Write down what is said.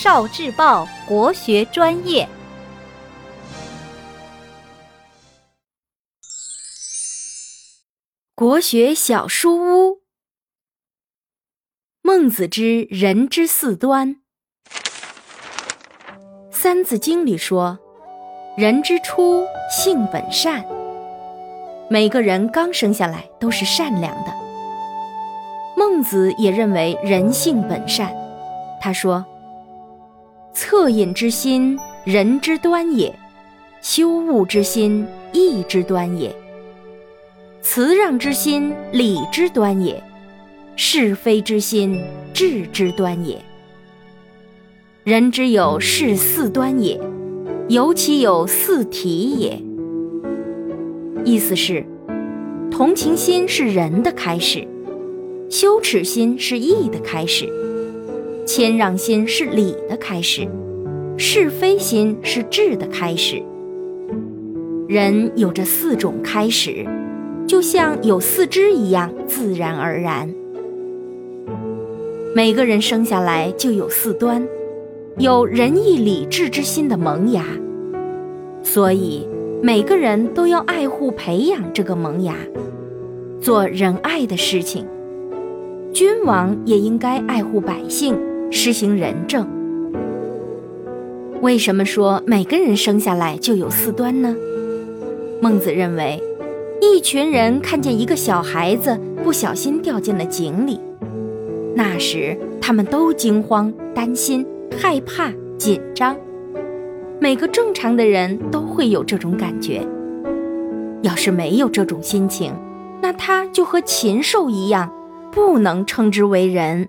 少智报国学专业。国学小书屋，孟子之人之四端。《三字经》里说：“人之初，性本善。”每个人刚生下来都是善良的。孟子也认为人性本善，他说：“恻隐之心，仁之端也；羞恶之心，义之端也。”辞让之心，礼之端也；是非之心，智之端也。人之有是四端也，由其有四体也。意思是，同情心是仁的开始，羞耻心是义的开始，谦让心是礼的开始，是非心是智的开始。人有着四种开始。就像有四肢一样自然而然。每个人生下来就有四端，有仁义礼智之心的萌芽，所以每个人都要爱护培养这个萌芽，做仁爱的事情。君王也应该爱护百姓，施行仁政。为什么说每个人生下来就有四端呢？孟子认为。一群人看见一个小孩子不小心掉进了井里，那时他们都惊慌、担心、害怕、紧张。每个正常的人都会有这种感觉。要是没有这种心情，那他就和禽兽一样，不能称之为人。